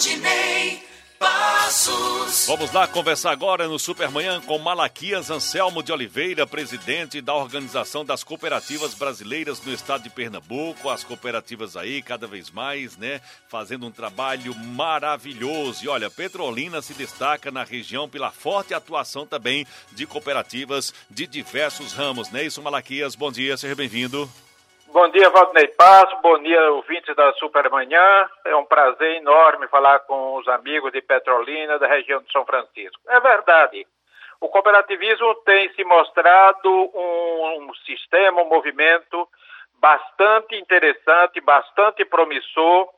Valdinei Passos. Vamos lá conversar agora no Supermanhã com Malaquias Anselmo de Oliveira, presidente da Organização das Cooperativas Brasileiras no estado de Pernambuco. As cooperativas aí cada vez mais, né, fazendo um trabalho maravilhoso. E olha, Petrolina se destaca na região pela forte atuação também de cooperativas de diversos ramos, né? Isso, Malaquias, bom dia, seja bem-vindo. Bom dia, Valdinei Passo. Bom dia, ouvintes da Supermanhã. É um prazer enorme falar com os amigos de Petrolina, da região de São Francisco. É verdade. O cooperativismo tem se mostrado um, um sistema, um movimento bastante interessante, bastante promissor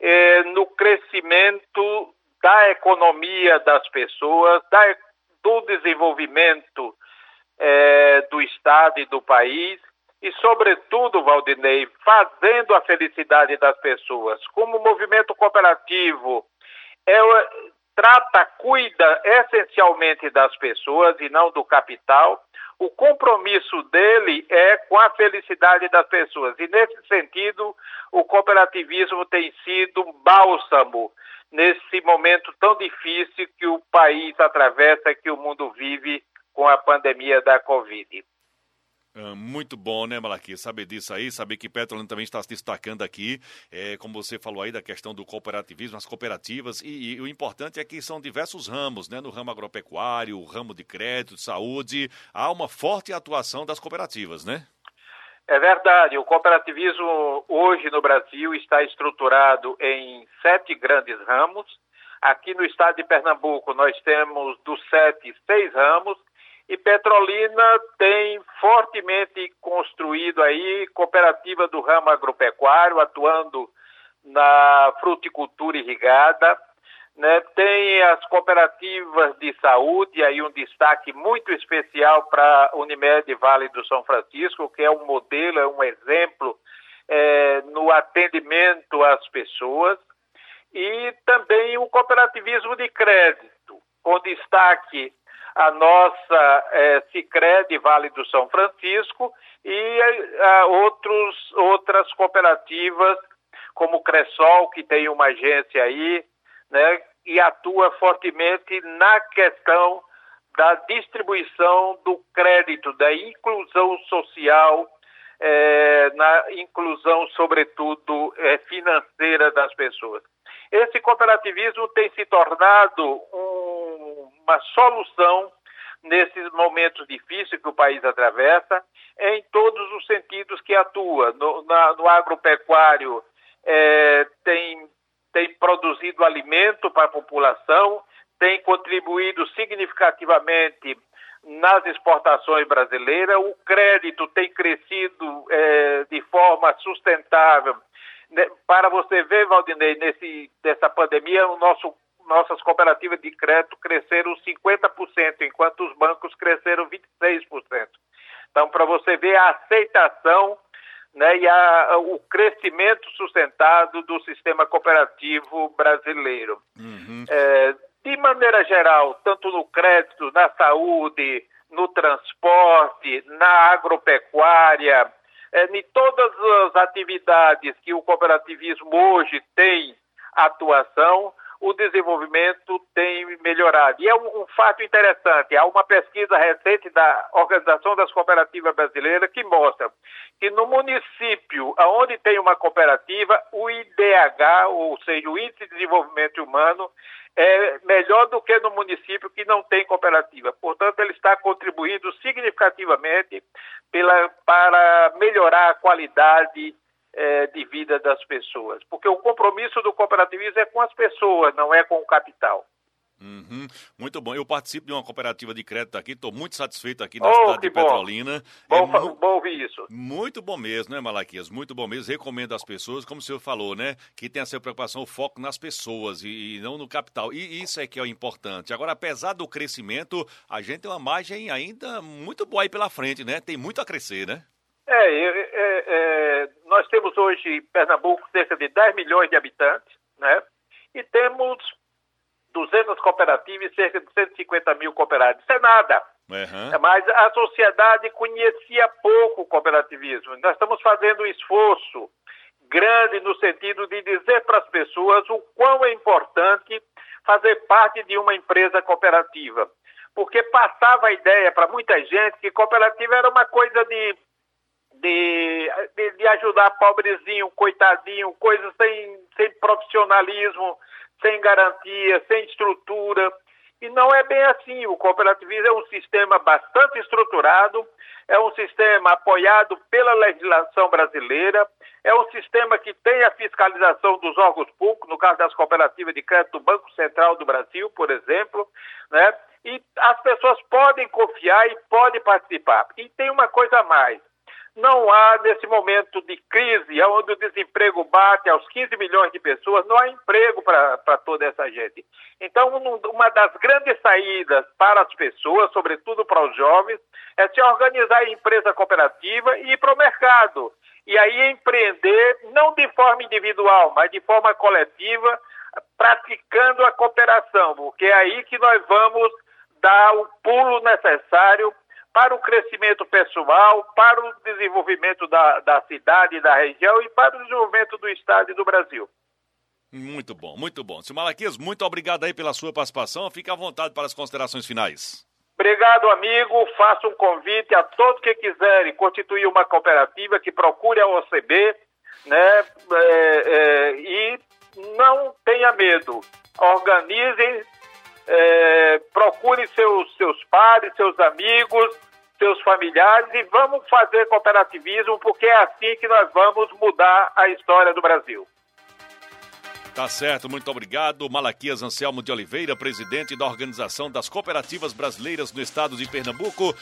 eh, no crescimento da economia das pessoas, da, do desenvolvimento eh, do Estado e do país e, sobretudo, Valdinei, fazendo a felicidade das pessoas. Como movimento cooperativo é, trata, cuida essencialmente das pessoas e não do capital, o compromisso dele é com a felicidade das pessoas. E, nesse sentido, o cooperativismo tem sido bálsamo nesse momento tão difícil que o país atravessa, que o mundo vive com a pandemia da Covid. Ah, muito bom, né, Malaquias? Saber disso aí, saber que Petrolina também está se destacando aqui, é, como você falou aí da questão do cooperativismo, as cooperativas, e, e, o importante é que são diversos ramos, né? No ramo agropecuário, o ramo de crédito, saúde, há uma forte atuação das cooperativas, né? É verdade, o cooperativismo hoje no Brasil está estruturado em sete grandes ramos. Aqui no estado de Pernambuco nós temos dos sete, seis ramos, e Petrolina tem fortemente construído aí cooperativa do ramo agropecuário, atuando na fruticultura irrigada, né? tem as cooperativas de saúde, aí um destaque muito especial para Unimed Vale do São Francisco, que é um modelo, é um exemplo é, no atendimento às pessoas, e também o cooperativismo de crédito, com destaque a nossa é, Cicred Vale do São Francisco e a, outros, outras cooperativas, como Cressol, que tem uma agência aí, né, e atua fortemente na questão da distribuição do crédito, da inclusão social, é, na inclusão, sobretudo, é, financeira das pessoas. Esse cooperativismo tem se tornado um, uma solução nesses momentos difíceis que o país atravessa, em todos os sentidos que atua. No, na, no agropecuário, é, tem, tem produzido alimento para a população, tem contribuído significativamente nas exportações brasileiras, o crédito tem crescido é, de forma sustentável né, para você ver, Valdinei, nesse, nessa pandemia, o nosso, nossas cooperativas de crédito cresceram 50%, enquanto os bancos cresceram 26%. Então, para você ver a aceitação né, e a, o crescimento sustentado do sistema cooperativo brasileiro. Uhum. É, de maneira geral, tanto no crédito, na saúde, no transporte, na agropecuária, é, em todas as atividades que o cooperativismo hoje tem atuação, o desenvolvimento tem melhorado. E é um, um, fato interessante, há uma pesquisa recente da Organização das Cooperativas Brasileiras que mostra que no município onde tem uma cooperativa, o IDH, ou seja, o Índice de Desenvolvimento Humano, é melhor do que no município que não tem cooperativa. Portanto, ele está contribuindo significativamente pela, para melhorar a qualidade é, de vida das pessoas. Porque o compromisso do cooperativismo é com as pessoas, não é com o capital. Uhum. Muito bom. Eu participo de uma cooperativa de crédito aqui, estou muito satisfeito aqui na oh, cidade de Petrolina. Bom, é bom ouvir isso. Muito bom mesmo, né, Malaquias? Muito bom mesmo. Recomendo às pessoas, como o senhor falou, né? Que tem a sua preocupação, o foco nas pessoas e, e, não no capital. E isso é que é o importante. Agora, apesar do crescimento, a gente tem uma margem ainda muito boa aí pela frente, né? Tem muito a crescer, né? É, é, é, nós temos hoje em Pernambuco cerca de 10 milhões de habitantes, né? E temos 200 cooperativas e cerca de 150 mil cooperados. Isso é nada. Uhum. Mas a sociedade conhecia pouco o cooperativismo. Nós estamos fazendo um esforço grande no sentido de dizer para as pessoas o quão é importante fazer parte de uma empresa cooperativa. Porque passava a ideia para muita gente que cooperativa era uma coisa de, de, ajudar pobrezinho, coitadinho, coisa sem, sem profissionalismo, sem garantia, sem estrutura. E não é bem assim. O cooperativismo é um sistema bastante estruturado, é um sistema apoiado pela legislação brasileira, é um sistema que tem a fiscalização dos órgãos públicos, no caso das cooperativas de crédito do Banco Central do Brasil, por exemplo, né? E as pessoas podem confiar e podem participar. E tem uma coisa a mais não há, nesse momento de crise, onde o desemprego bate aos 15 milhões de pessoas, não há emprego para toda essa gente. Então, uma das grandes saídas para as pessoas, sobretudo para os jovens, é se organizar em empresa cooperativa e ir para o mercado. E aí empreender, não de forma individual, mas de forma coletiva, praticando a cooperação, porque é aí que nós vamos dar o pulo necessário para o crescimento pessoal, para o desenvolvimento da, da cidade, da região e para o desenvolvimento do Estado e do Brasil. Muito bom, muito bom. Senhor Malaquias, muito obrigado aí pela sua participação. Fique à vontade para as considerações finais. Obrigado, amigo. Faço um convite a todos que quiserem constituir uma cooperativa que procure a OCB, né? É, é, e não tenha medo. Organizem é, procure seus, seus pares, seus amigos, seus familiares e vamos fazer cooperativismo, porque é assim que nós vamos mudar a história do Brasil. Tá certo, muito obrigado. Malaquias Anselmo de Oliveira, presidente da Organização das Cooperativas Brasileiras no estado de Pernambuco.